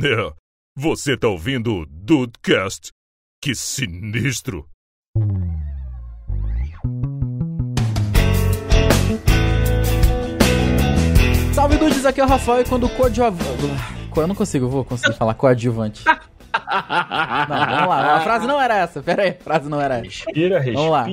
É, você tá ouvindo o Dudecast? Que sinistro! Salve dudes, aqui é o Rafael e quando coadjuvante. Eu não consigo, eu vou conseguir falar coadjuvante. Não, vamos lá, a frase não era essa, pera aí, a frase não era essa. Respira, Vamos lá.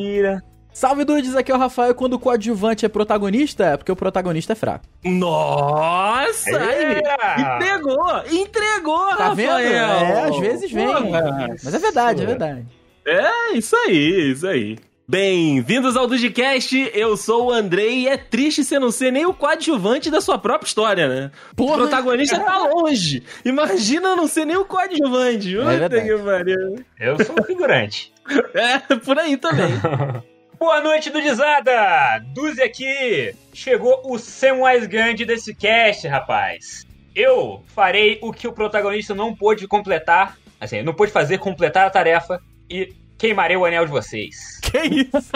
Salve dudes, aqui é o Rafael quando o coadjuvante é protagonista, é porque o protagonista é fraco. Nossa! É. entregou! Entregou, Tá vendo? Rafael! É, às vezes vem. Porra. Mas é verdade, é verdade. É, isso aí, isso aí. Bem-vindos ao Dudcast, eu sou o Andrei e é triste você não ser nem o coadjuvante da sua própria história, né? Porra. O protagonista tá longe. Imagina não ser nem o coadjuvante. Puta verdade. que pariu. Eu sou o figurante. É, por aí também. Boa noite, Dudizada! Duzi aqui! Chegou o Sam mais grande desse cast, rapaz. Eu farei o que o protagonista não pôde completar, assim, não pôde fazer completar a tarefa e queimarei o anel de vocês. Que isso?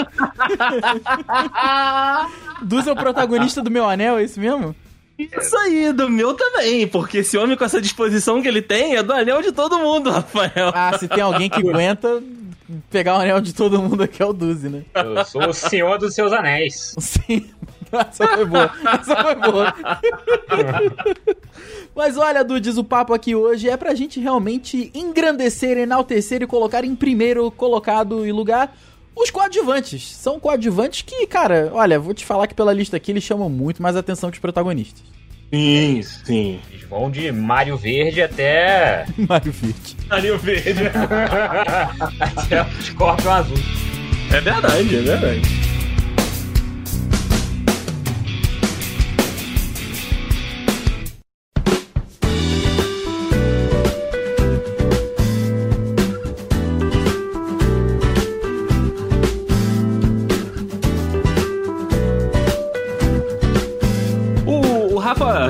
Duz é o protagonista do meu anel, é isso mesmo? Isso aí, do meu também, porque esse homem com essa disposição que ele tem é do anel de todo mundo, Rafael. Ah, se tem alguém que aguenta pegar o anel de todo mundo aqui é o Duzi, né? Eu sou o senhor dos seus anéis. Sim. Essa foi boa. Essa foi boa. Mas olha, Dudes, o papo aqui hoje é pra gente realmente engrandecer, enaltecer e colocar em primeiro colocado e lugar os coadjuvantes. São coadjuvantes que, cara, olha, vou te falar que pela lista aqui eles chamam muito mais atenção que os protagonistas. Sim, sim. Eles vão de Mário Verde até. Mario Verde. Anel verde. até o Scorpion Azul. É verdade, é verdade.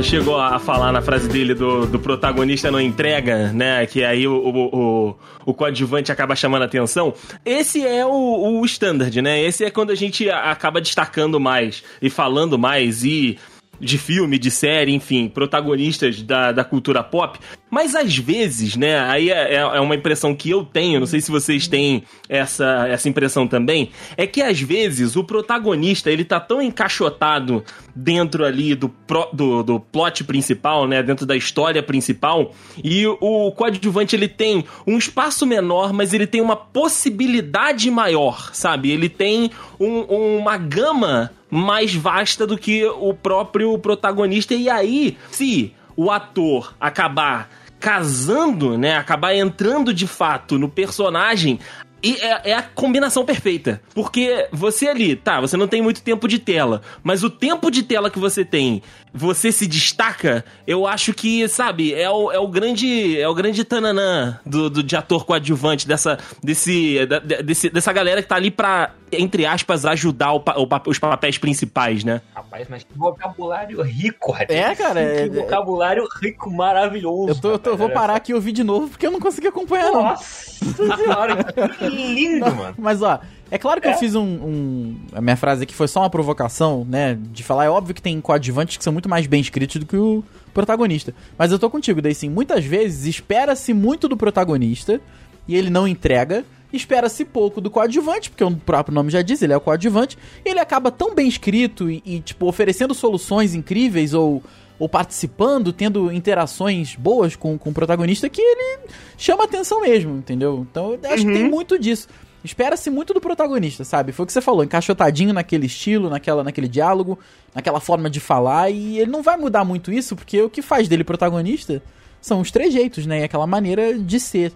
Chegou a falar na frase dele do, do protagonista não entrega, né? Que aí o, o, o, o coadjuvante acaba chamando a atenção. Esse é o, o standard, né? Esse é quando a gente acaba destacando mais e falando mais e de filme, de série, enfim, protagonistas da, da cultura pop. Mas às vezes, né, aí é, é- é uma impressão que eu tenho, não sei se vocês têm essa, essa impressão também, é que às vezes o protagonista, ele tá tão encaixotado dentro ali do, pro- do, do plot principal, né, dentro da história principal, e o coadjuvante, ele tem um espaço menor, mas ele tem uma possibilidade maior, sabe? Ele tem um- uma gama mais vasta do que o próprio protagonista. E aí, se o ator acabar casando, né, acabar entrando de fato no personagem, e é, é a combinação perfeita. Porque você ali, tá, você não tem muito tempo de tela, mas o tempo de tela que você tem, você se destaca, eu acho que, sabe, é o, é o grande é o grande tananã do, do, de ator coadjuvante, dessa, desse, da- desse, dessa galera que tá ali pra, entre aspas, ajudar o o os papéis principais, né? Rapaz, mas que vocabulário rico, rapaz. É, cara, é- Que vocabulário rico, maravilhoso. Eu, tô, eu vou parar aqui e ouvir de novo porque eu não consegui acompanhar, não. Nossa senhora, que lindo, mano. Mas ó, é claro que eu fiz um, um- A minha frase aqui foi só uma provocação, né? De falar, é óbvio que tem coadjuvantes que são muito mais bem escritos do que o protagonista. Mas eu tô contigo, daí sim, muitas vezes espera-se muito do protagonista e ele não entrega. Espera-se pouco do coadjuvante, porque o próprio nome já diz, ele é o coadjuvante. E ele acaba tão bem escrito e, e, tipo, oferecendo soluções incríveis ou, ou participando, tendo interações boas com, com o protagonista, que ele chama atenção mesmo, entendeu? Então eu acho que tem muito disso. Espera-se muito do protagonista, sabe? Foi o que você falou, encaixotadinho naquele estilo, naquela, naquele diálogo, naquela forma de falar, e ele não vai mudar muito isso, porque o que faz dele protagonista são os trejeitos, né? E aquela maneira de ser.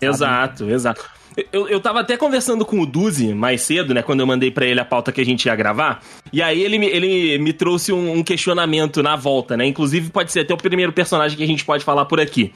Exato, exato. Eu, eu tava até conversando com o Duzi mais cedo, né? Quando eu mandei pra ele a pauta que a gente ia gravar. E aí ele, ele me trouxe um, um questionamento na volta, né? Inclusive pode ser até o primeiro personagem que a gente pode falar por aqui.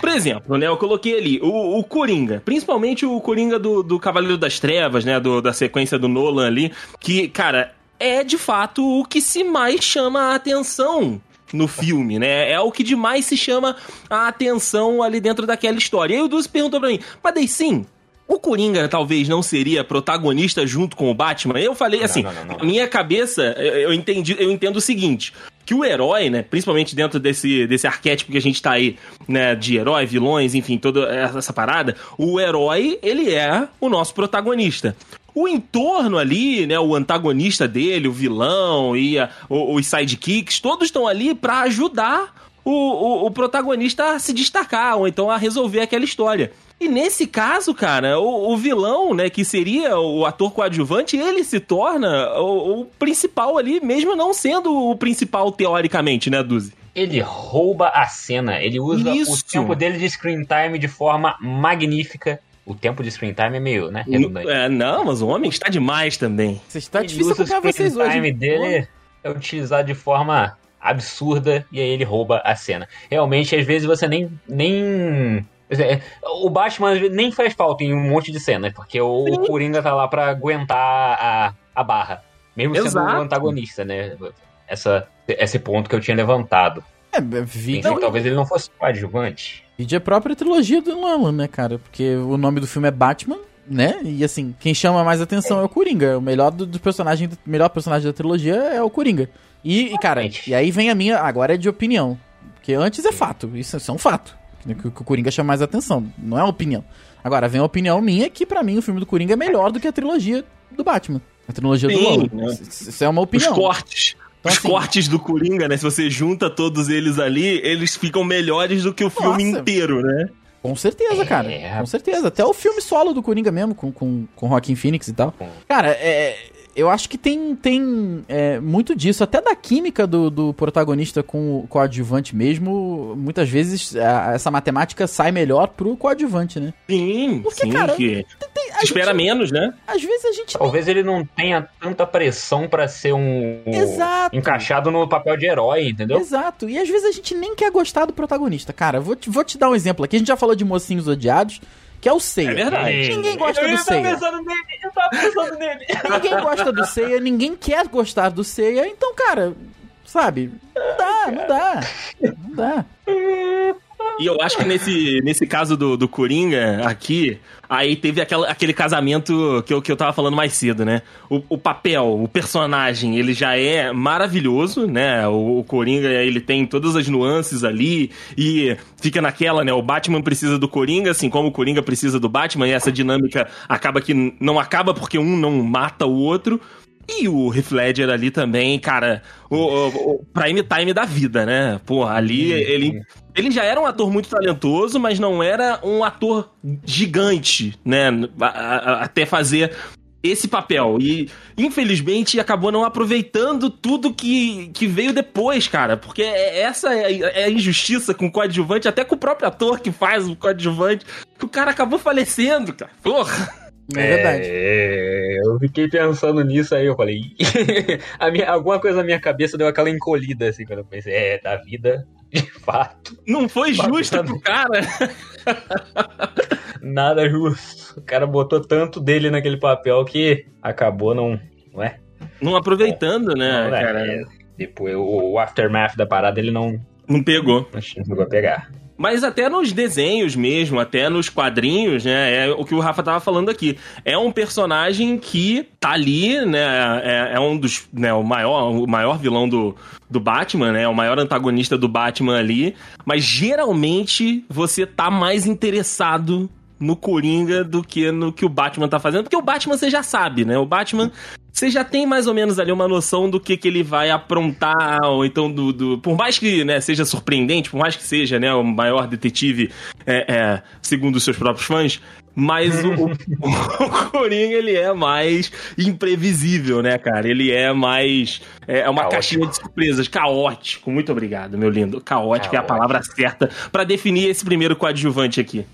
Por exemplo, né, eu coloquei ali o, o Coringa, principalmente o Coringa do, do Cavaleiro das Trevas, né, do- da sequência do Nolan ali, que, cara, é de fato o que se mais chama a atenção no filme, né? É o que demais se chama a atenção ali dentro daquela história. E aí o Dulce perguntou pra mim, mas daí sim, o Coringa talvez não seria protagonista junto com o Batman? Eu falei assim, não, não, não. na minha cabeça, eu entendi, eu entendo o seguinte, que o herói, né, principalmente dentro desse, desse arquétipo que a gente tá aí, né, de herói, vilões, enfim, toda essa parada, o herói, ele é o nosso protagonista. O entorno ali, né, o antagonista dele, o vilão e a, os sidekicks, todos estão ali para ajudar o, o, o protagonista a se destacar, ou então a resolver aquela história. E nesse caso, cara, o, o, vilão, né, que seria o ator coadjuvante, ele se torna o, o, principal ali, mesmo não sendo o principal teoricamente, né, Duzi? Ele rouba a cena, ele usa Isso. o tempo dele de screen time de forma magnífica. O tempo de screen time é meio, né, redundante. É, não, mas o homem está demais também. Você está difícil acompanhar vocês hoje. O time dele é utilizado de forma absurda e aí ele rouba a cena. Realmente, às vezes você nem, nem é, o Batman nem faz falta em um monte de cena, porque o, o Coringa tá lá pra aguentar a, a barra. Mesmo Exato. sendo o antagonista, né? Essa, esse ponto que eu tinha levantado. É, vi... Enfim, talvez ele não fosse coadjuvante. E a própria trilogia do Nolan, né, cara? Porque o nome do filme é Batman, né? E assim, quem chama mais atenção é, é o Coringa. O melhor do, do personagem, o melhor personagem da trilogia é o Coringa. E, e, cara, e aí vem a minha, agora é de opinião. Porque antes é fato, isso, isso é um fato. Que, que o Coringa chama mais atenção, não é uma opinião. Agora, vem a opinião minha que para mim o filme do Coringa é melhor do que a trilogia do Batman. A trilogia Sim, do Nolan. Né? Isso é uma opinião. Os cortes. Então, Os assim, cortes do Coringa, né? Se você junta todos eles ali, eles ficam melhores do que o filme nossa, inteiro, né? Com certeza, cara. É, com certeza. Até o filme solo do Coringa mesmo, com, com, com Joaquin Phoenix e tal. Cara, é, eu acho que tem, tem é, muito disso, até da química do, do protagonista com o coadjuvante mesmo. Muitas vezes a, essa matemática sai melhor pro coadjuvante, né? Sim, Porque, sim, cara, que tem, espera gente, menos, né? Às vezes a gente. Talvez nem... ele não tenha tanta pressão para ser um. Exato. Encaixado no papel de herói, entendeu? Exato. E às vezes a gente nem quer gostar do protagonista. Cara, vou te, vou te dar um exemplo aqui. A gente já falou de mocinhos odiados que é o Seiya. É verdade. Ninguém gosta eu do Seiya. Eu tava pensando nele, eu tava pensando nele. Ninguém gosta do Seiya, ninguém quer gostar do Seiya, então, cara, sabe? Não dá, não dá. Não dá. E eu acho que nesse, nesse caso do, do Coringa aqui, aí teve aquela, aquele casamento que eu, que eu tava falando mais cedo, né? O, o papel, o personagem, ele já é maravilhoso, né? O, o, Coringa, ele tem todas as nuances ali e fica naquela, né? O Batman precisa do Coringa, assim como o Coringa precisa do Batman, e essa dinâmica acaba que não acaba porque um não mata o outro, e o Heath Ledger ali também, cara, o, o, o prime time da vida, né? Pô, ali ele, ele já era um ator muito talentoso, mas não era um ator gigante, né? A, a, até fazer esse papel. E, infelizmente, acabou não aproveitando tudo que, que veio depois, cara. Porque é, essa é, é a injustiça com o coadjuvante, até com o próprio ator que faz o coadjuvante, que o cara acabou falecendo, cara. Porra! É verdade. É, eu fiquei pensando nisso aí, eu falei. a minha, alguma coisa na minha cabeça deu aquela encolhida, assim, quando eu pensei, é, da vida, de fato. Não foi justo pro cara. Nada justo. O cara botou tanto dele naquele papel que acabou não. Não é? Não aproveitando, né, não, né, cara? É, depois o, o aftermath da parada ele não. Não pegou. Não chegou a pegar. Mas até nos desenhos mesmo, até nos quadrinhos, né? É o que o Rafa tava falando aqui. É um personagem que tá ali, né? É, é um dos. Né, o, maior, o maior vilão do, do Batman, né? O maior antagonista do Batman ali. Mas geralmente você tá mais interessado no Coringa do que no que o Batman tá fazendo, porque o Batman você já sabe, né? O Batman você já tem mais ou menos ali uma noção do que, que ele vai aprontar, ou então do, do. Por mais que né, seja surpreendente, por mais que seja né, o maior detetive, é, é, segundo os seus próprios fãs, mas o, o, Coringa, ele é mais imprevisível, né, cara? Ele é mais. É, é uma caótico. caixinha de surpresas. Caótico. Muito obrigado, meu lindo. Caótico, Caótico. é a palavra certa para definir esse primeiro coadjuvante aqui.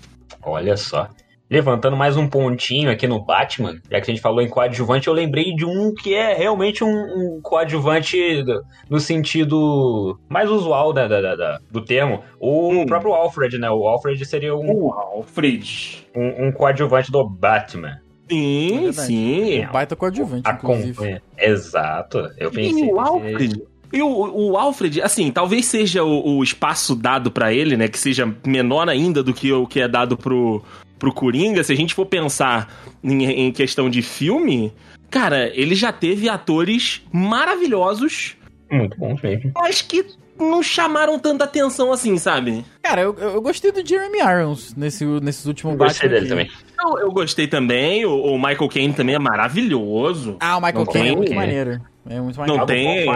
Olha só. Levantando mais um pontinho aqui no Batman, já que a gente falou em coadjuvante, eu lembrei de um que é realmente um, um coadjuvante no sentido mais usual da, da, da do termo. O hum. próprio Alfred, né? O Alfred seria um. O Alfred. Um, um coadjuvante do Batman. Sim, é sim. Um baita coadjuvante, inclusive. Exato. Eu pensei. E o Alfred. E o, o, Alfred, assim, talvez seja o, o espaço dado para ele, né? Que seja menor ainda do que o que é dado pro, pro Coringa. Se a gente for pensar em, em questão de filme, cara, ele já teve atores maravilhosos Muito bom mesmo. Mas que não chamaram tanta atenção assim, sabe? Cara, eu, eu gostei do Jeremy Irons nesse, nesses últimos Gostei Batman dele aqui. também. Eu, eu gostei também, o, o Michael Caine também é maravilhoso. Ah, o Michael Caine é muito maneiro. É muito maneiro. Não tem.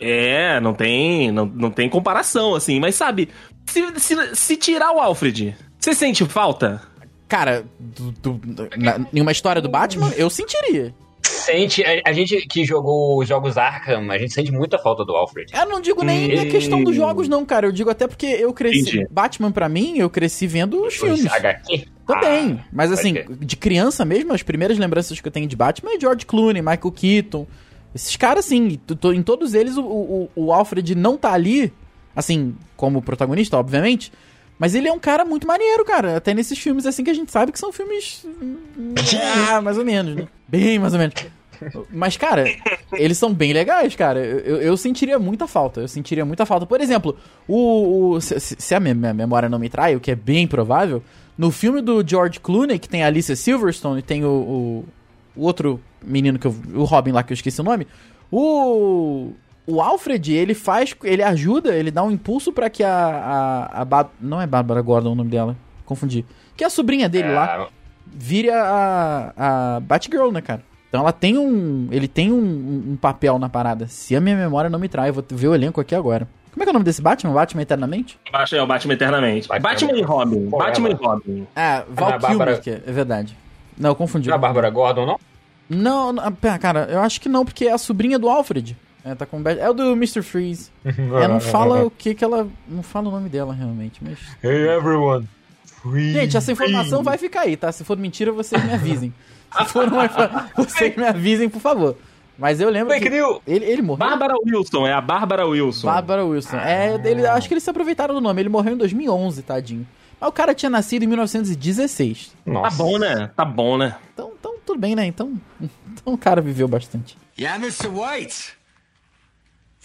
É, não tem, não, não tem comparação, assim. Mas sabe, se, se, se tirar o Alfred, você sente falta? Cara, do- na- em uma história do Batman, eu sentiria. Sente, a, a gente que jogou os jogos Arkham, a gente sente muita falta do Alfred. Eu não digo nem a Hum. questão dos jogos, não, cara. Eu digo até porque eu cresci. Entendi. Batman, pra mim, eu cresci vendo os filmes. HQ. Também. Ah, Mas assim, de criança mesmo, as primeiras lembranças que eu tenho de Batman é George Clooney, Michael Keaton. Esses caras, assim, tu- tu- em todos eles o, o, o Alfred não tá ali, assim, como protagonista, obviamente. Mas ele é um cara muito maneiro, cara. Até nesses filmes, assim, que a gente sabe que são filmes. ah, mais ou menos, né? Bem mais ou menos. Mas, cara, eles são bem legais, cara. Eu, eu- sentiria muita falta. Eu sentiria muita falta. Por exemplo, o. o- se, se- a minha memória não me trai, o que é bem provável, no filme do George Clooney, que tem a Alicia Silverstone e tem o, o, o outro menino que eu. O Robin lá que eu esqueci o nome. O. O Alfred, ele faz. Ele ajuda, ele dá um impulso pra que a. a, a Ba- não é Bárbara Gordon o nome dela. Confundi. Que é a sobrinha dele lá Ah, vire a, a Batgirl, né, cara? Então ela tem um. Ele tem um, um- papel na parada. Se a minha memória não me trai, eu vou ver o elenco aqui agora. Como é que é o nome desse Batman? Batman Eternamente? Batman, é o Batman Eternamente. Batman. Batman, e Robin. Porra, Batman e. Robin. Ah, Val é Bárbara- é, é verdade. Não, eu confundi. não é a Bárbara Gordon, não? Não, não, cara, eu acho que não, porque é a sobrinha do Alfred. É, tá com Bat- é o do Mr. Freeze. É, não fala o que que ela. Não fala o nome dela realmente, mas. Hey everyone. Free, Gente, essa informação vai ficar aí, tá? Se for mentira, vocês me avisem. Se for uma vocês me avisem, por favor. Mas eu lembro Fake que ele, ele morreu. Bárbara Wilson, é a Bárbara Wilson. Bárbara Wilson. É, ele, acho que eles se aproveitaram do nome. Ele morreu em 2011, tadinho. Mas o cara tinha nascido em 1916. Tá Nossa. bom, né? Tá bom, né? Então, então tudo bem, né? Então, então o cara viveu bastante. Yeah, Mr. White.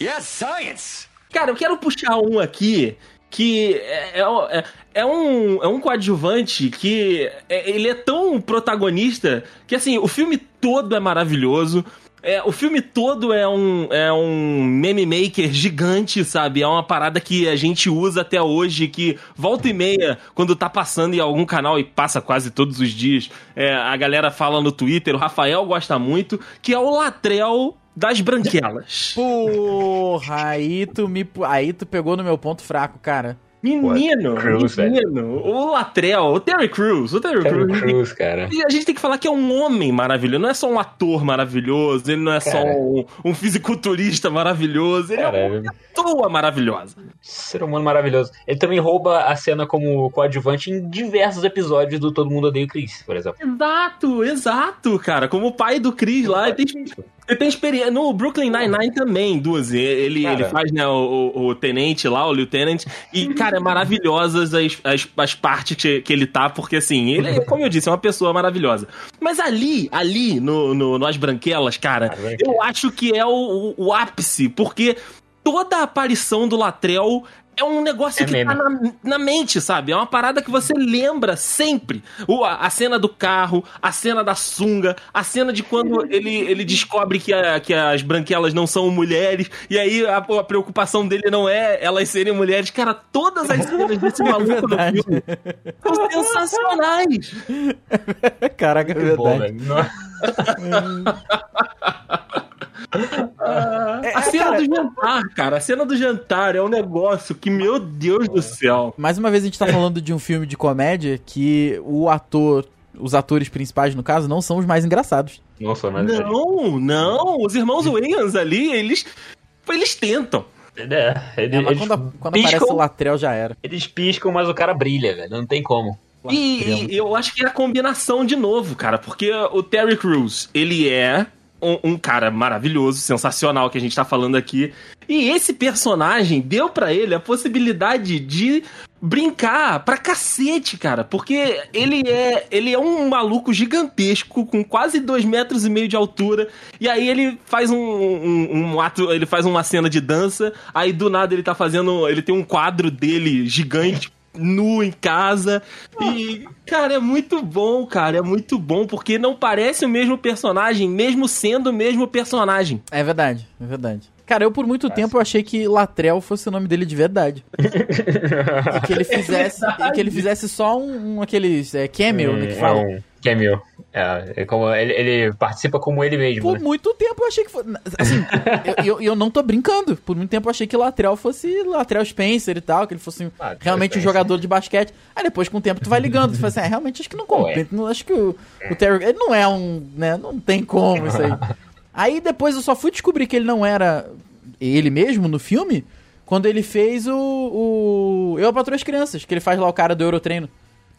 Yes, science. Cara, eu quero puxar um aqui que é, é, é um, é um coadjuvante que é- ele é tão protagonista que, assim, o filme todo é maravilhoso. É, o filme todo é um, é um meme maker gigante, sabe? É uma parada que a gente usa até hoje, que volta e meia, quando tá passando em algum canal e passa quase todos os dias, é, a galera fala no Twitter, o Rafael gosta muito, que é o Latrell das Branquelas. Porra, aí tu me. Aí tu pegou no meu ponto fraco, cara. Menino, Crews, menino, o Latrell, o Terry Crews, o Terry, Terry Crews. Crews, cara. E a gente tem que falar que é um homem maravilhoso, não é só um ator maravilhoso, ele não é só Cara. um, um fisiculturista maravilhoso, ele é Cara, uma pessoa maravilhosa. ser humano maravilhoso. Ele também rouba a cena como coadjuvante em diversos episódios do Todo Mundo Odeia o Chris, por exemplo. Exato, exato, cara. Como o pai do Chris lá, ele tem, ele tem experiência. No Brooklyn Nine-Nine também, duas. Ele, Cara. ele faz, né, o, o- o tenente lá, o lieutenant. E, cara, é maravilhosas as, as, as partes que, que ele tá, porque assim, ele, é, como eu disse, é uma pessoa maravilhosa. Mas ali, ali, no, no, no As Branquelas, cara, Branquelas. eu acho que é o, o, o ápice, porque toda a aparição do Latrell. É um negócio É que meme. tá na, na mente, sabe? É uma parada que você lembra sempre. O, a, a cena do carro, a cena da sunga, a cena de quando ele, ele descobre que, a- que as branquelas não são mulheres, e aí a, a preocupação dele não é elas serem mulheres. Cara, todas as cenas desse maluco no verdade. filme são sensacionais. Caraca, é Bom, verdade. velho. É, A cena cara, do jantar, cara, a cena do jantar é um negócio que, meu Deus do céu. Mais uma vez a gente tá falando de um filme de comédia que o ator, os atores principais, no caso, não são os mais engraçados. Não sou nada disso. Não, não, os irmãos Wayans ali, eles. Eles tentam. É, ele- É, mas eles, quando, quando piscam, aparece o Latrell já era. eles piscam, mas o cara brilha, velho. Não tem como. E, e eu acho que é a combinação de novo, cara, porque o Terry Crews, ele é um, um cara maravilhoso, sensacional que a gente tá falando aqui. E esse personagem deu pra ele a possibilidade de brincar pra cacete, cara, porque ele é ele é um maluco gigantesco com quase dois metros e meio de altura e aí ele faz um, um, um ato, ele faz uma cena de dança, aí do nada ele tá fazendo, ele tem um quadro dele gigante nu em casa. E, cara, é muito bom, cara. É muito bom, porque não parece o mesmo personagem, mesmo sendo o mesmo personagem. É verdade, é verdade. Cara, eu por muito tempo eu achei que Latrell fosse o nome dele de verdade. e que ele fizesse, e que ele fizesse só um, um aqueles é, cameo, né, que é fala. um cameo. É, é como, ele, ele participa como ele mesmo, Por né? muito tempo eu achei que fosse. Assim, eu, eu, eu não tô brincando. Por muito tempo eu achei que Latrell fosse Latrell Spencer e tal, que ele fosse Ah, realmente um jogador de basquete. Aí depois, com o tempo, tu vai ligando. Tu fala assim, ah, realmente acho que não Pô, compete. Não, acho que o, o Terry. Ele não é um. né? Não tem como isso aí. Aí depois eu só fui descobrir que ele não era ele mesmo no filme quando ele fez o. o Eu Patrulho as Crianças, que ele faz lá o cara do Eurotreino.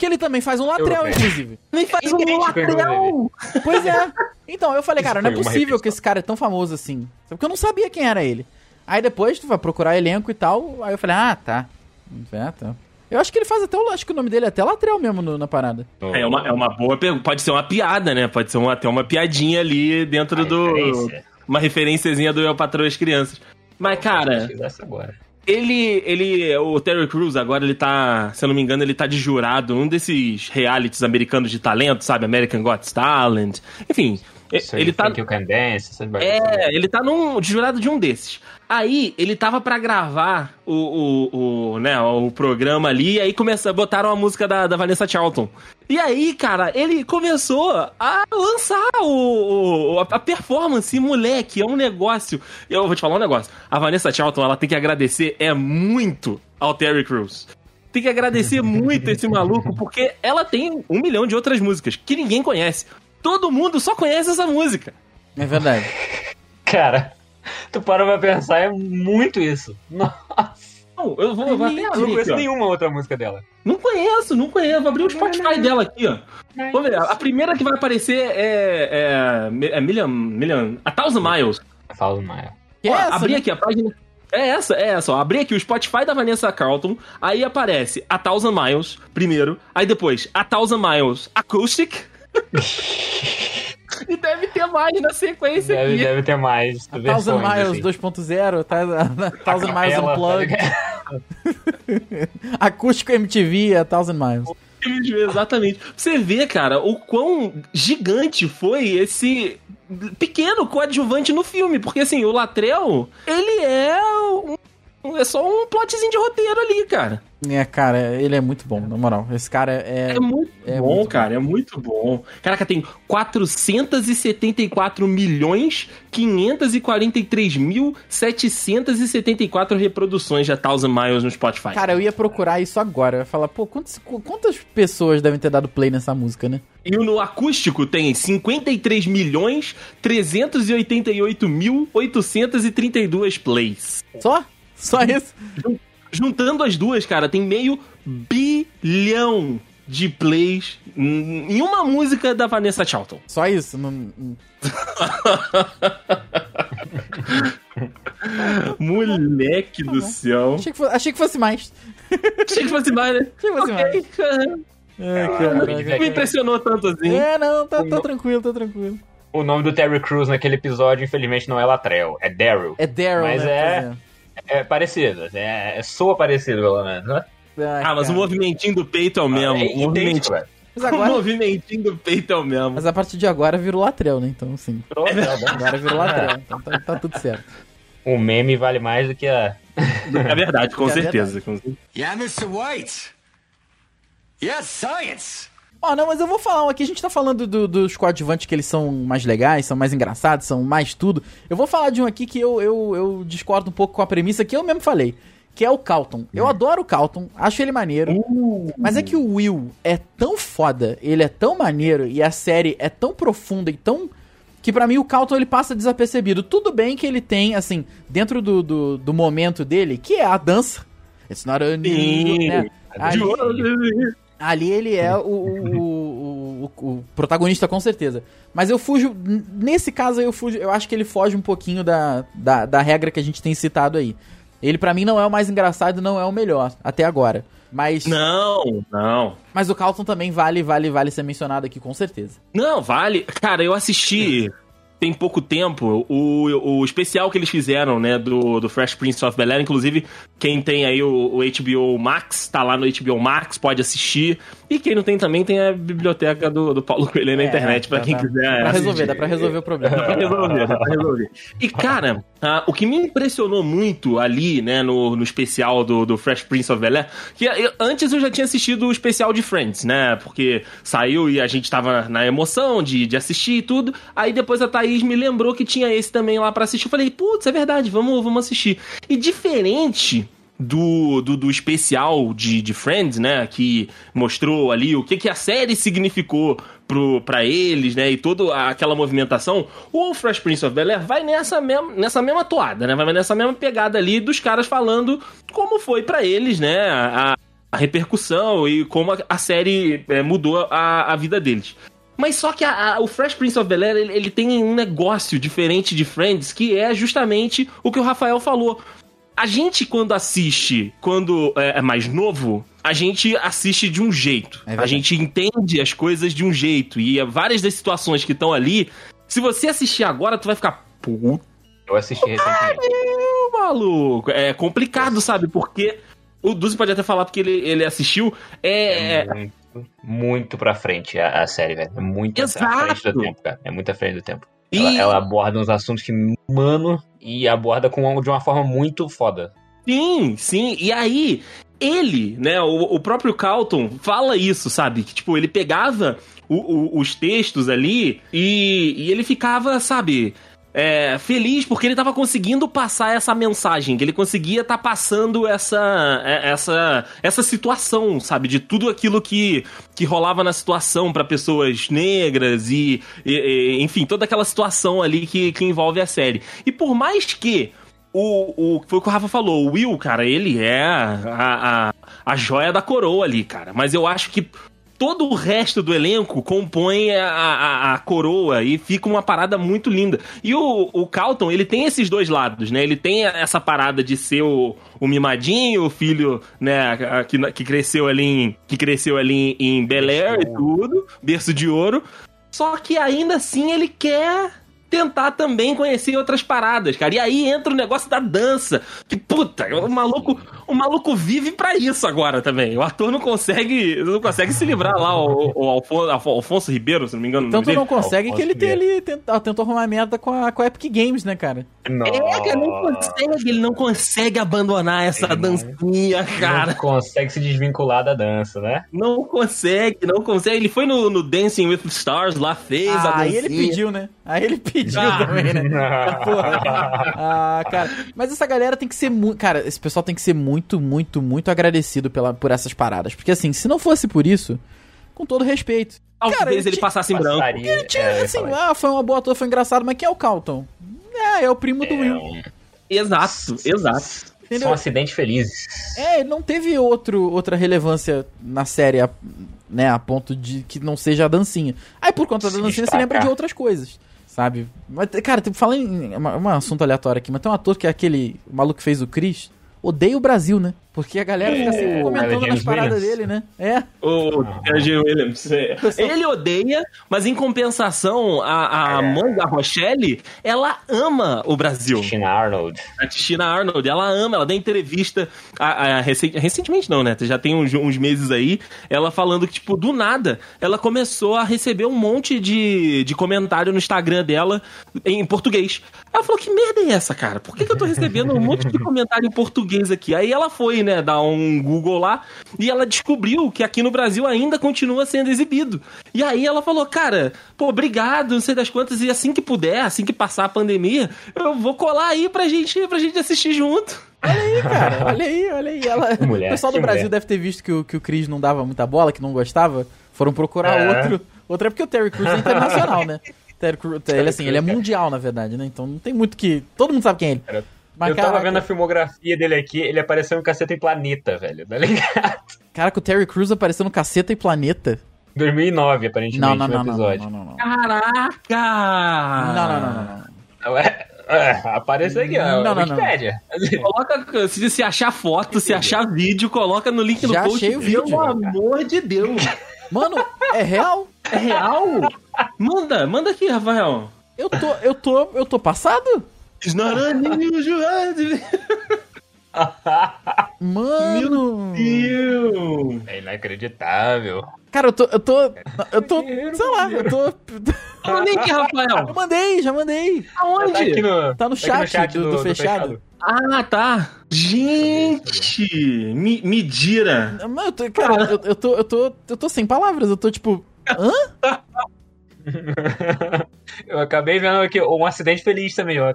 Que ele também faz um Eurotreino. inclusive. Nem faz um lateral. Pois é. Então, eu falei, cara, não é possível que esse cara é tão famoso assim. Porque eu não sabia quem era ele. Aí depois tu vai procurar elenco e tal. Aí eu falei, ah, tá. É, tá. Eu acho que ele faz até o. Acho que o nome dele é até Latrell mesmo no- na parada. É uma, é uma boa pergunta. Pode ser uma piada, né? Pode ser uma, até uma piadinha ali dentro Uma do. referência. Uma referenciazinha do Eu Patrão as Crianças. Mas, cara, agora. Ele, ele, o Terry Crews agora, ele tá, se eu não me engano, ele tá de jurado num desses realities americanos de talento, sabe? American Got Talent. Enfim, aí, ele tá, Dance, é, ele tá num de jurado de um desses. Aí, ele tava pra gravar o, o, o, né, o programa ali, e aí começa, botaram a música da, da Vanessa Charlton. E aí, cara, ele começou a lançar o, o- a performance, moleque, é um negócio. Eu vou te falar um negócio. A Vanessa Charlton, ela tem que agradecer é muito ao Terry Crews. Tem que agradecer muito esse maluco, porque ela tem um milhão de outras músicas que ninguém conhece. Todo mundo só conhece essa música. É verdade. Cara, tu parou pra pensar, é muito isso. Nossa, Não, eu vou, eu vou até eu não aqui, conheço ó. nenhuma outra música dela. Não conheço, não conheço. Vou abrir o Spotify dela aqui, ó. Vamos ver. A primeira que vai aparecer é. É. É Million. Million a Thousand Miles. Maia. Que Ó, é essa, abri né? aqui a página. É essa, é essa, ó. Abri aqui o Spotify da Vanessa Carlton. Aí aparece a Thousand Miles, primeiro. Aí depois, a Thousand Miles Acoustic. e deve ter mais na sequência Deve, aqui. deve ter mais Thousand Miles assim. 2.0, tá, Thousand Miles tá Unplugged? Acústico MTV, a Thousand Miles. Exatamente. Você vê, cara, o quão gigante foi esse pequeno coadjuvante no filme. Porque, assim, o Latrell, ele é um- É só um plotzinho de roteiro ali, cara. É, cara, ele é muito bom, na moral. Esse cara é. É muito é bom, muito cara, é muito bom. Caraca, tem 474 milhões 543 mil 774 reproduções de A Thousand Miles no Spotify. Cara, eu ia procurar isso agora. Eu ia falar, pô, quantas, quantas pessoas devem ter dado play nessa música, né? E no acústico tem 53 milhões 388 mil 832 plays. Só? Só isso? Juntando as duas, cara, tem meio bilhão de plays em uma música da Vanessa Charlton. Só isso? Não- Moleque do céu. Achei, que fosse, achei que fosse mais. Achei que fosse mais, né? Achei que fosse mais. Ok, cara. É, Não me impressionou tanto assim. É, não, tá, tá tranquilo, tá tranquilo. O nome do Terry Crews naquele episódio, infelizmente, não é Latrell, é Daryl. É Daryl, Mas né? é- Pois É parecido, é, é soa parecido, pelo menos, né? Ai, Ah, mas o movimentinho do peito é o mesmo. É o movimentinho. Mas o agora, movimentinho do peito é o mesmo. mas a partir de agora virou Latrell, né? Então, sim. Agora virou Latrell. Então tá, tá tudo certo. O meme vale mais do que a. É verdade, com É certeza. com certeza. Yeah, Mr. White. Yes, science. Ó, não, mas eu vou falar um aqui. A gente tá falando do- dos coadjuvantes que eles são mais legais, são mais engraçados, são mais tudo. Eu vou falar de um aqui que eu, eu, eu discordo um pouco com a premissa que eu mesmo falei. Que é o Calton. Eu adoro o Calton, acho ele maneiro. Mas é que o Will é tão foda, ele é tão maneiro e a série é tão profunda e tão. Que pra mim o Calton ele passa desapercebido. Tudo bem que ele tem, assim, dentro do, do, do momento dele, que é a dança. It's not a new. Né? Ali, Ali ele é o, o, o- o- protagonista, com certeza. Mas eu fujo. Nesse caso eu fujo. Eu acho que ele foge um pouquinho da, da, da regra que a gente tem citado aí. Ele, pra mim, não é o mais engraçado não é o melhor, até agora. Mas, Não, não. mas o Carlton também vale, vale, vale ser mencionado aqui, com certeza. Não, vale. Cara, eu assisti tem pouco tempo o, o especial que eles fizeram, né, do, do Fresh Prince of Bel-Air. Inclusive, quem tem aí o, o HBO Max, tá lá no HBO Max, pode assistir. E quem não tem também tem a biblioteca do, do Paulo Coelho na É, internet, pra dá- quem dá- quiser. Dá pra assistir. resolver, dá pra resolver o problema. Dá pra resolver, dá pra resolver. E, cara, ah, o que me impressionou muito ali, né, no, no especial do, do Fresh Prince of Bel-Air, que eu- antes eu já tinha assistido o especial de Friends, né, porque saiu e a gente tava na emoção de, de assistir e tudo, aí depois a Thaís me lembrou que tinha esse também lá pra assistir, eu falei, putz, é verdade, vamos, vamos assistir. E diferente do, do, do especial de, de Friends, né? Que mostrou ali o que, que a série significou pro, pra eles, né? E toda aquela movimentação. O Fresh Prince of Bel-Air vai nessa mesma, nessa mesma toada, né? Vai nessa mesma pegada ali dos caras falando como foi pra eles, né? A, a repercussão e como a, a série é, mudou a, a vida deles. Mas só que a- a- o Fresh Prince of Bel-Air, ele, ele tem um negócio diferente de Friends, que é justamente o que o Rafael falou. A gente, quando assiste, quando é é mais novo, a gente assiste de um jeito. É a gente entende as coisas de um jeito. E é várias das situações que estão ali, se você assistir agora, tu vai ficar. Puta, Eu assisti recentemente. maluco. É complicado, sabe? Porque. O Duzi pode até falar porque ele, ele assistiu. É. É muito, pra frente a, a série, velho. É muito à Exato. frente do tempo, cara. É muito à frente do tempo. E- Ela, ela aborda uns assuntos que, mano, e aborda com, de uma forma muito foda. Sim, sim. E aí, ele, né, o, o próprio Calton fala isso, sabe? Que, tipo, ele pegava o- o- os textos ali e, e ele ficava, sabe. É, feliz porque ele tava conseguindo passar essa mensagem, que ele conseguia estar passando essa, é, essa essa situação, sabe, de tudo aquilo que, que rolava na situação para pessoas negras e, e- e, enfim, toda aquela situação ali que, que envolve a série. E por mais que o, o foi o que o Rafa falou, o Will, cara, ele é a, a, a joia da coroa ali, cara. Mas eu acho que todo o resto do elenco compõe a, a, a coroa e fica uma parada muito linda. E o, o Calton, ele tem esses dois lados, né? Ele tem essa parada de ser o, o mimadinho, o filho, né, que, que cresceu ali em, que cresceu ali em, em Bel Air e tudo, berço de ouro. Só que ainda assim ele quer tentar também conhecer outras paradas, cara. E aí entra o negócio da dança. Que puta, o maluco, o maluco vive pra isso agora também. O ator não consegue, não consegue se livrar lá, o, o Alfonso, Alfonso Ribeiro, se não me engano. Tanto não dele. consegue que ele tem ali, tentou, tentou arrumar merda com a, com a Epic Games, né, cara? É, cara, não consegue, ele não consegue abandonar essa Ele não- dancinha, cara. Não consegue se desvincular da dança, né? Não consegue, não consegue. Ele foi no, no Dancing with the Stars lá, fez a Ah, dancinha. aí ele pediu, né? Aí ele pediu Ah. também, né? Porra. Ah, cara. Mas essa galera tem que ser muito. Cara, esse pessoal tem que ser muito, muito, muito agradecido pela, por essas paradas. Porque assim, se não fosse por isso, com todo respeito. Talvez Cara, ele ele passasse em branco. Passaria, Tinha, é, assim, ah, foi uma boa ator, foi engraçado, mas quem é o Calton? É, é o primo do isso. Will. É Exato, exato. Entendeu? São acidentes felizes. É, ele não teve outro, outra relevância na série, a- né, a ponto de que não seja a dancinha. Aí por conta da Se dancinha você destacar. lembra de outras coisas, sabe? Mas, cara, tipo, falando em uma- um assunto aleatório aqui, mas tem um ator que é aquele o maluco que fez o Chris, odeia o Brasil, né? Porque a galera fica sempre É, comentando nas paradas Williams. dele, né? É. O Terry Williams. é. Ele odeia, mas em compensação, a, a mãe da Rochelle, ela ama o Brasil. Tina Arnold. A Tina Arnold, ela ama, ela dá entrevista a, a- recen- recentemente não, né? Já tem uns, uns meses aí, ela falando que, tipo, do nada, ela começou a receber um monte de, de comentário no Instagram dela em português. Ela falou, que merda é essa, cara? Por que, que eu tô recebendo um monte de comentário em português aqui? Aí ela foi, né, dar um Google lá e ela descobriu que aqui no Brasil ainda continua sendo exibido. E aí ela falou, cara, pô, obrigado, não sei das quantas, e assim que puder, assim que passar a pandemia, eu vou colar aí pra gente, pra gente assistir junto. Olha aí, cara. Olha aí, olha aí. Ela... mulher, o pessoal do Brasil mulher. deve ter visto que o, que o Chris não dava muita bola, que não gostava. Foram procurar É. outro. Outro é porque o Terry Crews é internacional, né? Terry Crews, ele, assim, ele é mundial, na verdade, né? Então não tem muito que. Todo mundo sabe quem é ele. Mas, eu tava caraca, vendo a filmografia dele aqui, ele apareceu no Caceta em Planeta, velho, tá ligado? Caraca, o Terry Crews apareceu no Caceta e Planeta. 2009, aparentemente, Não, não, no não, não, não, episódio. não, não. Caraca! Não, não, não, não, não. É, é, aparece aqui, ó, Não, não, não. Wikipédia. Coloca, se, se achar foto, se achar vídeo, coloca no link no Já post. achei o vídeo. Pelo amor de Deus. Mano, é real? É real? Manda, manda aqui, Rafael. Eu tô, eu tô, eu tô passado? It's not unusual. Mano! Deus! É inacreditável. Cara, eu tô. Eu tô. Eu tô. Sei lá, eu tô. Eu mandei aqui, Rafael. Eu mandei, já mandei. Aonde? Tá no, Tá no tá aqui chat do- do fechado. Ah, tá. Gente, me, me dira. Mano, eu tô, cara, eu, eu tô. Eu tô. Eu tô sem palavras, eu tô tipo. Hã? Eu acabei vendo aqui um acidente feliz também, ó.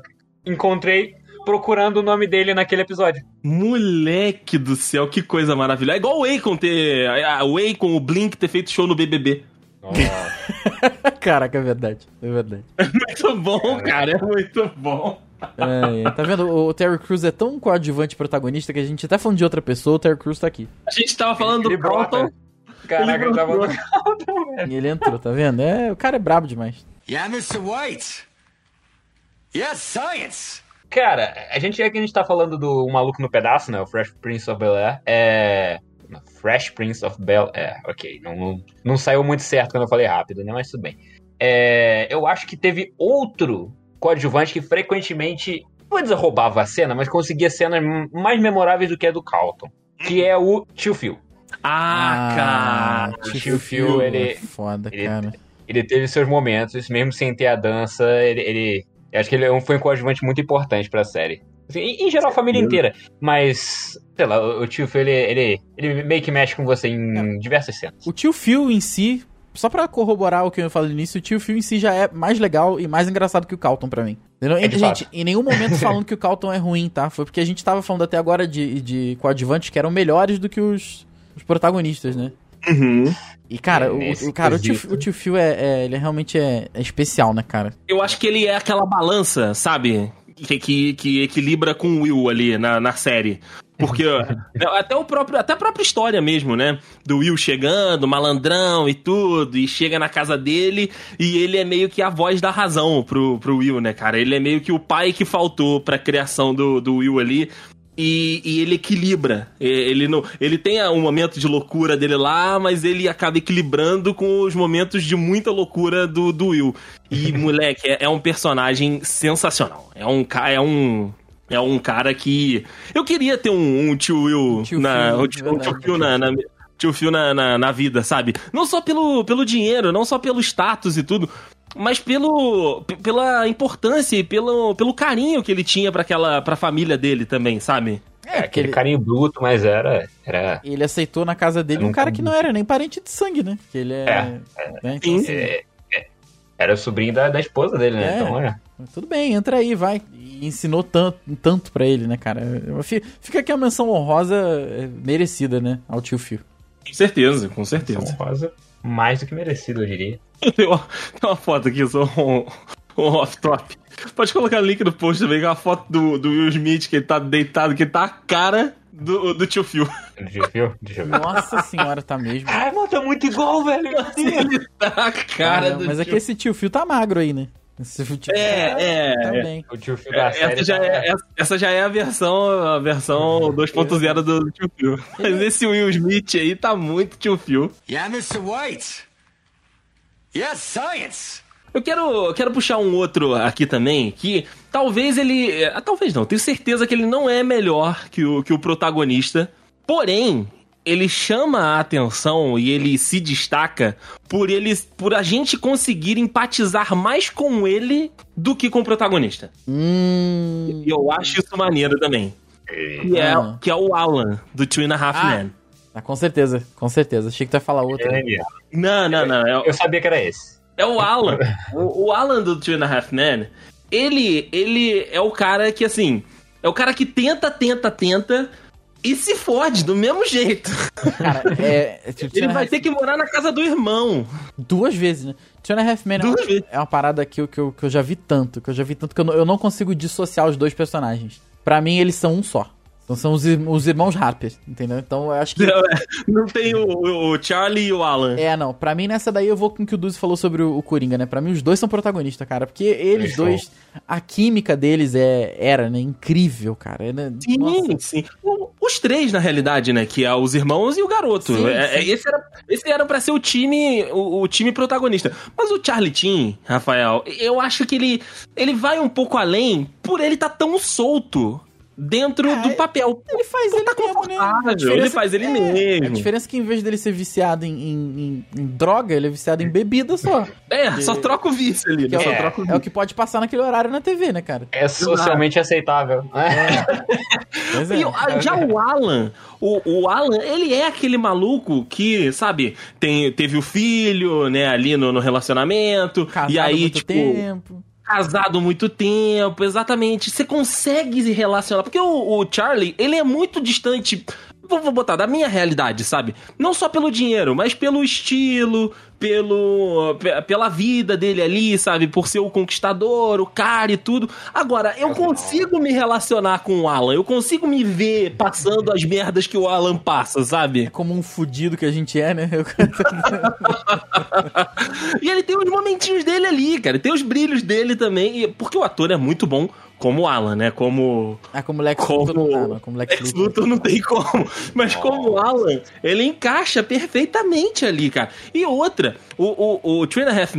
Encontrei procurando o nome dele naquele episódio. Moleque do céu, que coisa maravilhosa. É igual o Akon ter. O Akon, o Blink ter feito show no BBB. Caraca, é verdade. É verdade. Muito bom, cara, é muito bom. É, é. tá vendo? O Terry Crews é tão coadjuvante protagonista que a gente até falando de outra pessoa, o Terry Crews tá aqui. A gente tava falando Ele do. Carlton. Caraca, eu tava brotou. E ele entrou, tá vendo? É, o cara é brabo demais. Yeah, Mr. White. Yes, science. Cara, a gente é que a gente tá falando do um maluco no pedaço, né? O Fresh Prince of Bel Air. É. Fresh Prince of Bel Air. Ok, não, não, não saiu muito certo quando eu falei rápido, né? Mas tudo bem. É, eu acho que teve outro coadjuvante que frequentemente, não dizer roubava a cena, mas conseguia cenas mais memoráveis do que a do Carlton. Que é o Tio Phil. Ah, cara. tio Tio Phil, ele- é Foda, ele- cara. Ele teve seus momentos, mesmo sem ter a dança, ele. ele eu acho que ele é um- foi um coadjuvante muito importante pra série. Assim, em, em geral, a família inteira. Mas, sei lá, o, tio Phil, ele, ele, ele meio que mexe com você em diversas cenas. O tio Phil em si, só pra corroborar o que eu falei no início, o tio Phil em si já é mais legal e mais engraçado que o Calton pra mim. Entendeu? É gente, fato. em nenhum momento falando que o Calton é ruim, tá? Foi porque a gente tava falando até agora de, de coadjuvantes que eram melhores do que os, os protagonistas, né? Uhum. E, cara, É, o, o, cara, o tio, o tio Phil é, é- ele realmente é, é especial, né, cara? Eu acho que ele é aquela balança, sabe? Que, que, que equilibra com o Will ali na, na série. Porque até o próprio, até a própria história mesmo, né? Do Will chegando, malandrão e tudo, e chega na casa dele e ele é meio que a voz da razão pro, pro Will, né, cara? Ele é meio que o pai que faltou pra criação do, do Will ali. E, e ele equilibra. Ele, não, ele tem um momento de loucura dele lá, mas ele acaba equilibrando com os momentos de muita loucura do, do Will. E, moleque, é, é um personagem sensacional. É um, é um, é um cara que. Eu queria ter um, um tio Will. Tio na, Phil, um tio, um. Phil na, na- tio Phil na, na, na vida, sabe? Não só pelo, pelo dinheiro, não só pelo status e tudo, mas pelo, pela importância e pelo, pelo carinho que ele tinha pra aquela pra família dele também, sabe? É, aquele aquele- carinho bruto, mas era. era Ele aceitou na casa dele um cara que não era nem parente de sangue, né? Que ele é. né? Então, Sim. assim, é, é, era sobrinho da, da esposa dele, né? É. Então, é. Tudo bem, entra aí, vai. E ensinou tanto, tanto pra ele, né, cara? Fi- Fica aqui a menção honrosa é, merecida, né? Ao tio Phil. Com certeza, com certeza. Honrosa, mais do que merecido, eu diria. Tem uma, tem uma foto aqui, só um, um off-top. Pode colocar o link no post também, que é uma foto do, do Will Smith, que ele tá deitado, que tá a cara do, do tio Phil. Deixa eu ver, deixa eu ver. Nossa senhora, tá mesmo. Ai, mano, tá muito igual, velho. Ele tá a cara Cara, do mas é tio que esse tio Phil tá magro aí, né? Esse tio É, é, Também. O tio Phil da série. Essa já, tá- é, essa- essa já é a versão, a versão 2.0 do tio Phil. Mas esse Will Smith aí tá muito tio Phil. Yeah, Mr. White. Yes, science. Eu quero, eu quero puxar um outro aqui também, que talvez ele. eh, Talvez não, tenho certeza que ele não é melhor que o, que o protagonista. Porém, ele chama a atenção e ele se destaca por ele, por a gente conseguir empatizar mais com ele do que com o protagonista. Hum. E eu acho isso maneiro também. Que é, Ah. que é o Alan, do Two and a Half Ah. Men. Ah, com certeza, com certeza. Achei que tu ia falar outra. É, Não, não, não. É, Eu sabia que era esse. É o Alan. o, o Alan do Two and a Half Men, ele, ele é o cara que, assim, é o cara que tenta, tenta, tenta e se fode do mesmo jeito. Cara, é. é, Two Ele vai ter que morar na casa do irmão. Duas vezes, né? Two and a Half Men é uma, é uma parada que eu, que, eu, que eu já vi tanto, que eu já vi tanto que eu não, eu não consigo dissociar os dois personagens. Pra mim, eles são um só. Então são os, os irmãos Harper, entendeu? Então eu acho que. Não tem o, o- Charlie e o Alan. É, não. Pra mim, nessa daí, eu vou com o que o Duzi falou sobre o, o Coringa, né? Pra mim, os dois são protagonistas, cara. Porque eles são. dois, a química deles é, era, né? Incrível, cara. É, né? Sim, Nossa. sim. O- Os três, na realidade, né? Que é os irmãos e o garoto. Sim, É- é- sim. esse, era, esse era pra ser o time, o, o time protagonista. Mas o Charlie Chin, Rafael, eu acho que ele, ele vai um pouco além por ele tá tão solto dentro Ah, do é- papel. Ele faz Pô, ele tá mesmo, né? A confortável, diferença- ele faz ele é, mesmo. A diferença é que em vez dele ser viciado em, em- em- em droga, ele é viciado em bebida só. É, só troca o vício ali, né? é, Só o- troca o é o que pode passar naquele horário na TV, né, cara? É socialmente aceitável. Pois é. E o- a- já o Alan, o, o Alan, ele é aquele maluco que, sabe, tem, teve o filho, né, ali no, no relacionamento. Casado e há aí, muito tipo, tempo. Casado muito tempo, exatamente. Você consegue se relacionar. Porque o, o Charlie, ele é muito distante. Vou, vou botar da minha realidade, sabe? Não só pelo dinheiro, mas pelo estilo, pelo pe- pela vida dele ali, sabe? Por ser o conquistador, o cara e tudo. Agora, eu consigo me relacionar com o Alan. Eu consigo me ver passando as merdas que o Alan passa, sabe? Como um fudido que a gente é, né? Eu- E ele tem os momentinhos dele ali, cara. Tem os brilhos dele também. Porque o ator é muito bom como o Alan, né? Como ah, como Lex Como- Luthor não dá, não. Como Lex, Lex Luthor. Luthor não tem como. Mas como o Alan, ele encaixa perfeitamente ali, cara. E outra, o, o, o Three and a Half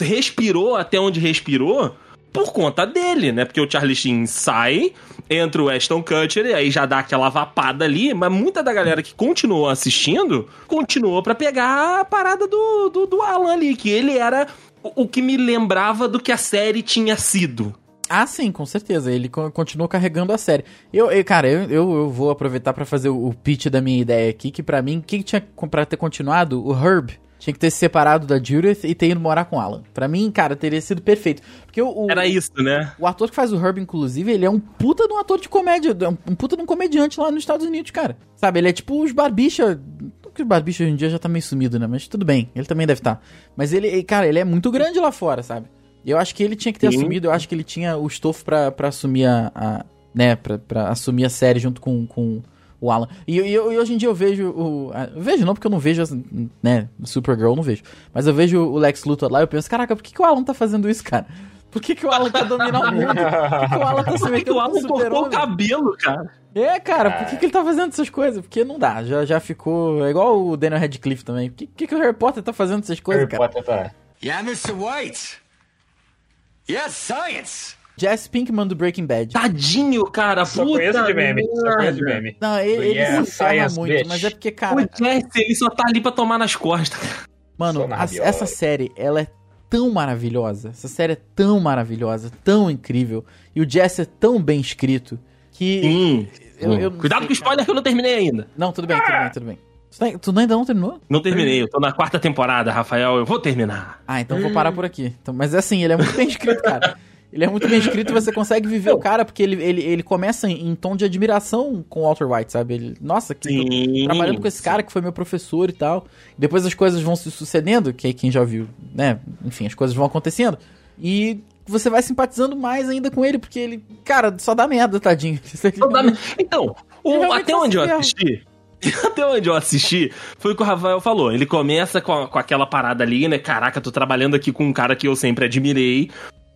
respirou até onde respirou por conta dele, né? Porque o Charlie Sheen sai, entra o Ashton Kutcher e aí já dá aquela vapada ali, mas muita da galera que continuou assistindo, continuou pra pegar a parada do, do, do Alan ali, que ele era o, o que me lembrava do que a série tinha sido. Ah, sim, com certeza. Ele co- continuou carregando a série. Eu, eu- cara, eu, eu, vou aproveitar pra fazer o, pitch da minha ideia aqui, que pra mim, o que que tinha pra ter continuado? O Herb tinha que ter se separado da Judith e ter ido morar com Alan. Pra mim, cara, teria sido perfeito. Porque o, o, Era isso, né? o ator que faz o Herb, inclusive, ele é um puta de um ator de comédia, um puta de um comediante lá nos Estados Unidos, cara. Sabe, ele é tipo os barbicha... Que os barbicha hoje em dia já tá meio sumido, né? Mas tudo bem, ele também deve estar. Mas ele, cara, ele é muito grande lá fora, sabe? Eu acho que ele tinha que ter Sim. assumido, eu acho que ele tinha o estofo pra, pra assumir a, a- né, pra, pra assumir a série junto com, com o Alan. E, e eu- e hoje em dia eu vejo o... eu vejo não, porque eu não vejo, as- né, Supergirl eu não vejo. Mas eu vejo o Lex Luthor lá e eu penso, caraca, por que, que o Alan tá fazendo isso, cara? Por que, que o Alan quer dominar o mundo? Por que, que o Alan tá se Por que que metendo o com Alan o cortou o super-homem? cabelo, cara? É, cara, por que, que ele tá fazendo essas coisas? Porque não dá, já, já ficou... É igual o Daniel Radcliffe também. Por que, que, que o Harry Potter tá fazendo essas coisas, Harry cara? Potter tá. Yeah, Mr. White. Yes, science. Jess Pinkman do Breaking Bad. Tadinho, cara. Só puta conheço de meme. Só conheço de meme. Não, ele, ele Yeah, se ferra muito, bitch. mas é porque, O cara... Jesse, ele só tá ali pra tomar nas costas. Mano, a- essa série, ela é tão maravilhosa. Essa série é tão maravilhosa, tão incrível. E o Jess é tão bem escrito que. Sim. Eu- eu Cuidado sei, com o spoiler que eu não terminei ainda. Não, tudo bem, tudo bem, tudo bem. Tu, tá- tu ainda não terminou? Não terminei, eu tô na quarta temporada, Rafael. Eu vou terminar. Ah, então eu vou parar por aqui. Então, mas assim, ele é muito bem escrito, cara. Ele é muito bem escrito e você consegue viver o cara, porque ele, ele, ele começa em, em tom de admiração com o Walter White, sabe? Ele, nossa, que Sim. trabalhando com esse cara que foi meu professor e tal. Depois as coisas vão se sucedendo, que aí quem já viu, né? Enfim, as coisas vão acontecendo. E você vai simpatizando mais ainda com ele, porque ele, cara, só dá merda, tadinho. Então, o- Ele realmente até só onde eu assisti. Até onde eu assisti, foi o que o Rafael falou. Ele começa com, a- com aquela parada ali, né? Caraca, tô trabalhando aqui com um cara que eu sempre admirei.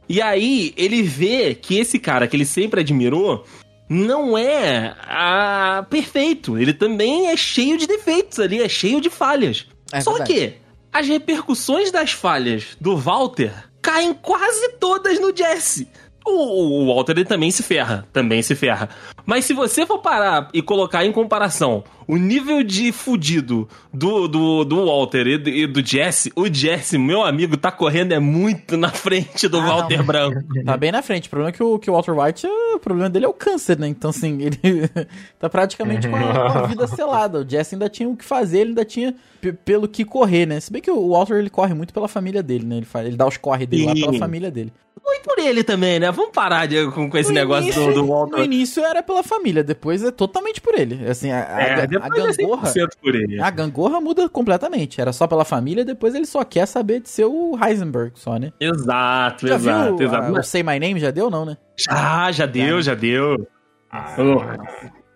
E aí, ele vê que esse cara que ele sempre admirou não é ah, perfeito. Ele também é cheio de defeitos ali, é cheio de falhas. É Só verdade. que as repercussões das falhas do Walter caem quase todas no Jesse. O, o Walter ele também se ferra, também se ferra. Mas se você for parar e colocar em comparação o nível de fudido do, do, do Walter e do, e do Jesse, o Jesse, meu amigo, tá correndo é muito na frente do Ah, não, Walter mas- Branco. Tá bem na frente. O problema é que o, que o Walter White, o problema dele é o câncer, né? Então, assim, ele tá praticamente com a, com a vida selada. O Jesse ainda tinha o que fazer, ele ainda tinha pelo que correr, né? Se bem que o Walter, ele corre muito pela família dele, né? Ele, faz, ele dá os corre dele lá pela família dele. E por ele também, né? Vamos parar de, com, com esse No negócio início- do, do No Walter. início era pela família, depois é totalmente por ele. Assim, a, a- É, a depois é gangorra... 100% por ele. A gangorra muda completamente. Era só pela família, depois ele só quer saber de ser o Heisenberg, só, né? Exato, Já exato, viu exato. a- o Say My Name? Já deu, não, né? Já, já deu, já deu.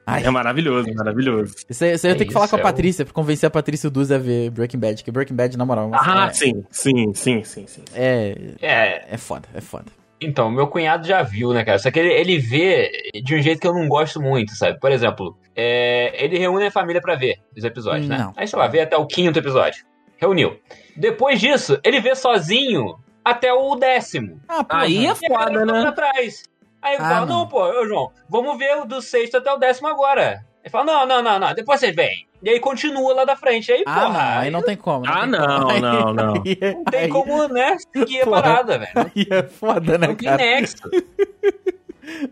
Ai, É maravilhoso, maravilhoso. Isso aí, isso aí eu É tenho que falar isso, com a é Patrícia, pra convencer a Patrícia Duz a ver Breaking Bad, que Breaking Bad, na moral, Ah, é, sim, sim, sim, sim, sim. é, É, é foda, é foda. Então, meu cunhado já viu, né, cara? Só que ele, ele vê de um jeito que eu não gosto muito, sabe? Por exemplo, é, ele reúne a família pra ver os episódios, né? Não. Aí, sei lá, vê até o quinto episódio. Reuniu. Depois disso, ele vê sozinho até o décimo. Ah, porra. Aí é a galera foda, né? pra trás. Aí ele Ah, fala, não. não, pô, ô João, vamos ver o do sexto até o décimo agora. Ele fala, não, não, não, não, depois vocês vêm. E aí continua lá da frente. Aí, Ah, porra, não, aí não tem como. Ah, tem não, como. Não, não. aí- não tem aí- como, né, seguir a Porra. parada, velho. Aí é foda, né, Não tem nexo.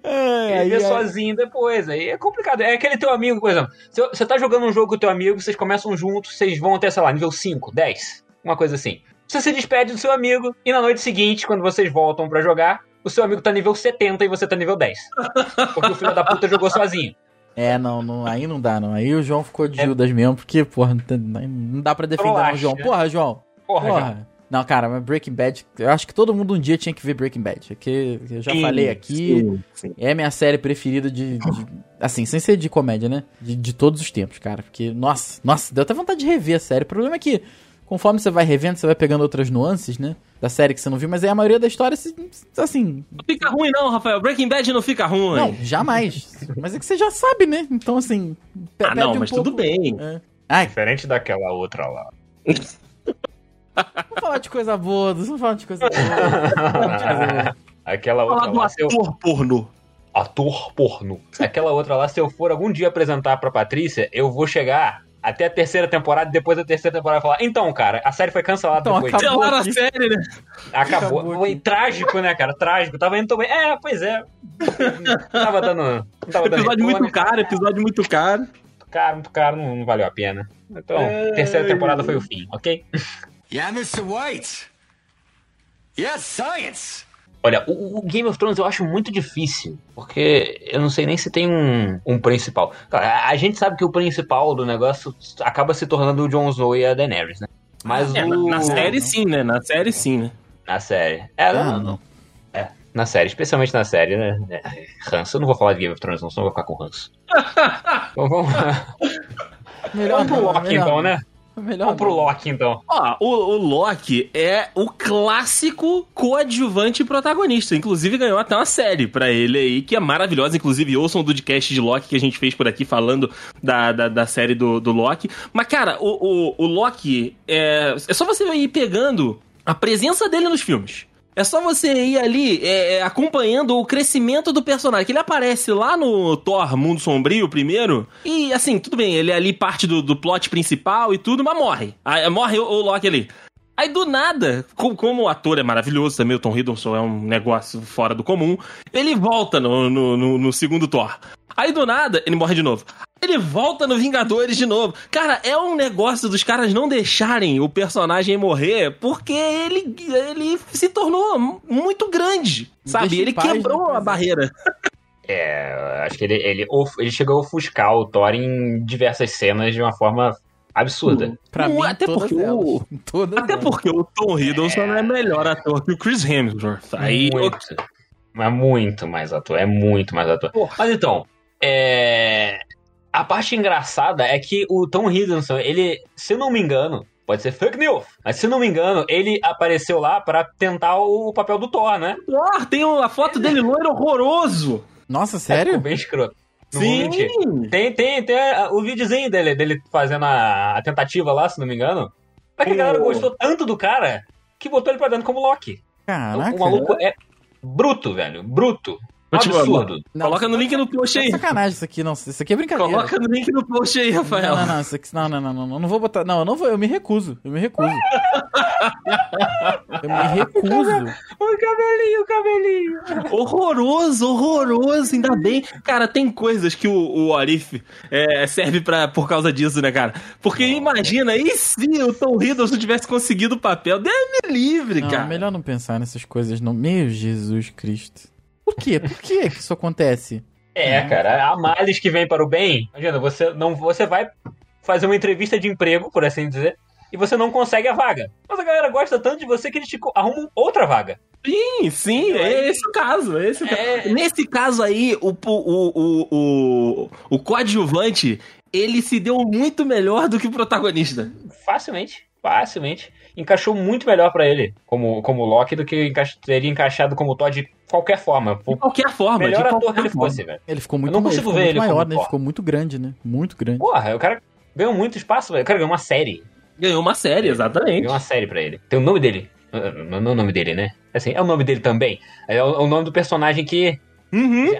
Ai, Ele aí vê é- sozinho depois. Aí é complicado. É aquele teu amigo, por exemplo. Você tá jogando um jogo com o teu amigo, vocês começam juntos, vocês vão até, sei lá, nível 5, 10, uma coisa assim. Você se despede do seu amigo e na noite seguinte, quando vocês voltam pra jogar, o seu amigo tá nível 70 e você tá nível 10. Porque o filho da puta jogou sozinho. É, não, não, aí não dá, não. Aí o João ficou É. de Judas mesmo, porque, porra, não, tem- não dá pra defender não, Trollache, João. Porra, João. Porra, Porra. João. Não, cara, mas Breaking Bad, eu acho que todo mundo um dia tinha que ver Breaking Bad. Que eu já Sim, falei aqui, sim, sim. é minha série preferida de, de- Assim, sem ser de comédia, né? De, de todos os tempos, cara. Porque, nossa, nossa, deu até vontade de rever a série. O problema é que, conforme você vai revendo, você vai pegando outras nuances, né? Da série que você não viu, mas aí a maioria da história, assim. Não fica ruim, não, Rafael. Breaking Bad não fica ruim. Não, jamais. mas é que você já sabe, né? Então, assim. ah, não, um mas pouco- tudo bem. É. Ai, Diferente daquela outra lá. vamos falar de coisa boa, vamos falar de coisa boa. Vamos falar de coisa boa. Aquela outra do lá, eu... ator pornô. ator porno. Aquela outra lá, se eu for algum dia apresentar pra Patrícia, eu vou chegar até a terceira temporada e depois da terceira temporada falar: Então, cara, a série foi cancelada Então, depois. Cancelaram a série, né? Acabou. acabou Foi trágico, né, cara? Trágico. Tava indo tão bem. É, pois é. Tava dando. Tava dando Episódio muito caro, episódio muito caro. Muito caro, muito caro, não, não valeu a pena. Então, terceira temporada foi o fim, ok? Yeah, Mr. White. Yes, science. Olha, o, o Game of Thrones eu acho muito difícil, porque eu não sei nem se tem um, um principal. Claro, a, a gente sabe que o principal do negócio acaba se tornando o Jon Snow e a Daenerys, né? Mas É, o... na, na série sim, né? Na série sim, né? Na série. É, Ah, não, não. É, na série, especialmente na série, né? É, ranço, eu não vou falar de Game of Thrones, não, senão eu vou ficar com ranço. então vamos, Melhor vamos pro Loki melhor então, né? Melhor Vamos pro. Loki então. Ó, o, o Loki é o clássico coadjuvante protagonista. Inclusive ganhou até uma série pra ele aí, que é maravilhosa. Inclusive, ouçam o podcast de Loki que a gente fez por aqui falando da, da, da série do, do Loki. Mas, cara, o, o, o Loki é, é só você ir pegando a presença dele nos filmes. É só você ir ali é, é, acompanhando o crescimento do personagem. Que ele aparece lá no Thor Mundo Sombrio primeiro. E assim, tudo bem, ele é ali parte do, do plot principal e tudo, mas morre. Aí, morre o, o Loki ali. Aí do nada, co- como o ator é maravilhoso também, o Tom Hiddleston é um negócio fora do comum, ele volta no, no, no- no segundo Thor. Aí do nada, ele morre de novo. Ele volta no Vingadores de novo. Cara, é um negócio dos caras não deixarem o personagem morrer porque ele, ele se tornou muito grande, sabe? Ele paz, quebrou né? a barreira. É, acho que ele, ele, ele chegou a ofuscar o Thor em diversas cenas de uma forma absurda. Pra Não, mim, até todas porque elas. o- Todas Até elas. porque o Tom Hiddleston é melhor ator que o Chris Hemsworth. Aí, muito. Mas muito mais ator, é muito mais ator. Mas então, é... a parte engraçada é que o Tom Hiddleston, ele, se eu não me engano, pode ser fake news, mas se eu não me engano, ele apareceu lá pra tentar o papel do Thor, né? Thor, tem a foto dele loiro horroroso. Nossa, sério? bem escroto. Sim. Tem, tem, tem a- o videozinho dele, dele fazendo a, a tentativa lá, se não me engano. Mas que a galera gostou tanto do cara que botou ele pra dentro como Loki. Caraca. O maluco é bruto, velho. Bruto. Te Absurdo. Não, Coloca no link no post É aí. sacanagem isso aqui, não. Isso aqui é brincadeira. Coloca no link no post aí, Rafael. Não, não, não, isso aqui, não, não, não, não, não, não vou botar. Não, eu não vou, eu me recuso. Eu me recuso. eu me recuso. O cabelinho, o cabelinho. Horroroso, horroroso, ainda bem. Cara, tem coisas que o, o Arif é, serve pra, por causa disso, né, cara? Porque imagina, e se o Tom Hiddleston tivesse conseguido o papel? Deus me livre, Não, cara. é melhor não pensar nessas coisas, não. Meu Jesus Cristo. Por quê? Por que que isso acontece? É, cara, há males que vem para o bem. Imagina, você não, você vai fazer uma entrevista de emprego, por assim dizer, e você não consegue a vaga. Mas a galera gosta tanto de você que eles te arrumam outra vaga. Sim, sim, é esse o caso. É esse o É. caso. Nesse caso aí, o, o, o, o, o coadjuvante, ele se deu muito melhor do que o protagonista. Facilmente, facilmente. Encaixou muito melhor pra ele como, como Loki do que teria encaixado como Thor de qualquer forma. De qualquer forma. melhor de ator qualquer que ele forma. fosse, velho. Ele ficou muito, não ele consigo ficou ver muito ele maior, como né? Ele ficou muito grande, né? Muito grande. Porra, o cara ganhou muito espaço, velho. O cara ganhou uma série. Ganhou uma série, exatamente. Ganhou uma série pra ele. Tem o nome dele. Não, não é o nome dele, né? Assim, é o nome dele também. É o, o nome do personagem que Uhum.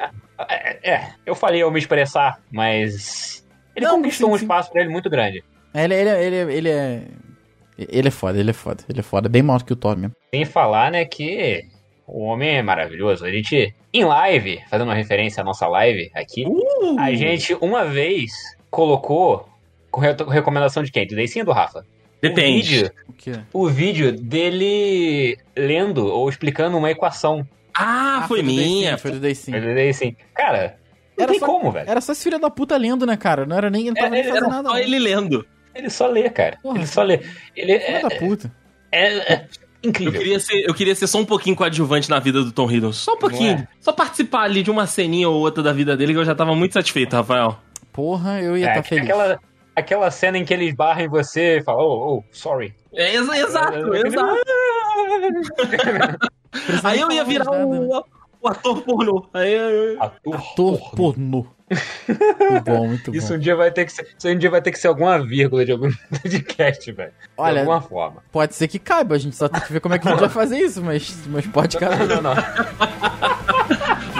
É, é, eu falei eu me expressar, mas. Ele Não, conquistou sim, um sim. espaço pra ele muito grande. Ele, ele, ele, ele é. Ele é foda, ele é foda, ele é foda. Bem maior que o Thor mesmo. Sem falar, né, que o homem é maravilhoso. A gente, em live, fazendo uma referência à nossa live aqui, Uh! a gente uma vez colocou. Com re- recomendação de quem? Do Deicinho ou do Rafa? O Depende. vídeo, O quê? o vídeo dele lendo ou explicando uma equação. Ah, foi do Day minha. Sim, foi do Day Sim. Ele daí assim, cara, não Era tem só- como, velho. Era só esse filho da puta lendo, né, cara? Não era nem. Não tava É, nem fazendo Era nada. só não. ele lendo. Ele só lê, cara. Porra, ele só lê. Ele é, da puta. é- é Eu incrível. queria, ser, eu queria ser só um pouquinho coadjuvante na vida do Tom Hiddleston. Só um pouquinho. É? Só participar ali de uma ceninha ou outra da vida dele que eu já tava muito satisfeito, Rafael. Porra, eu ia É, estar feliz. aquela, aquela cena em que ele esbarra em você e fala, oh, oh, sorry. É, exa- exato, exato. Aí eu ia virar né? o, o ator pornô. Aí eu... Ator. Ator pornô. Muito bom, muito bom. Isso um dia vai ter que ser, isso um dia vai ter que ser alguma vírgula de algum podcast, velho. De Olha, alguma forma. pode ser que caiba, a gente só tem que ver como é que a gente vai fazer isso, mas, mas pode Não, caber. não, não.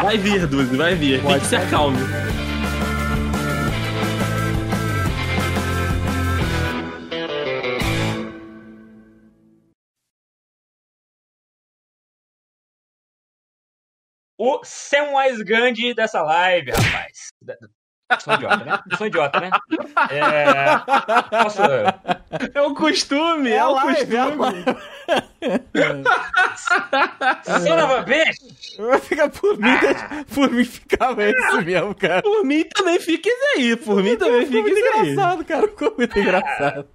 Vai vir, Duzi, vai vir. Tem Pode que se acalme. O Samwise Gandhi dessa live, rapaz. Sou idiota, né? Sou idiota, né? É... Posso... É o costume, é, o live, é costume. Son of a bitch! Ficar por mim, deixa- por mim ficava isso mesmo, cara. Por mim também fica isso aí. Por mim também fica muito isso aí. engraçado, cara. Ficou muito engraçado.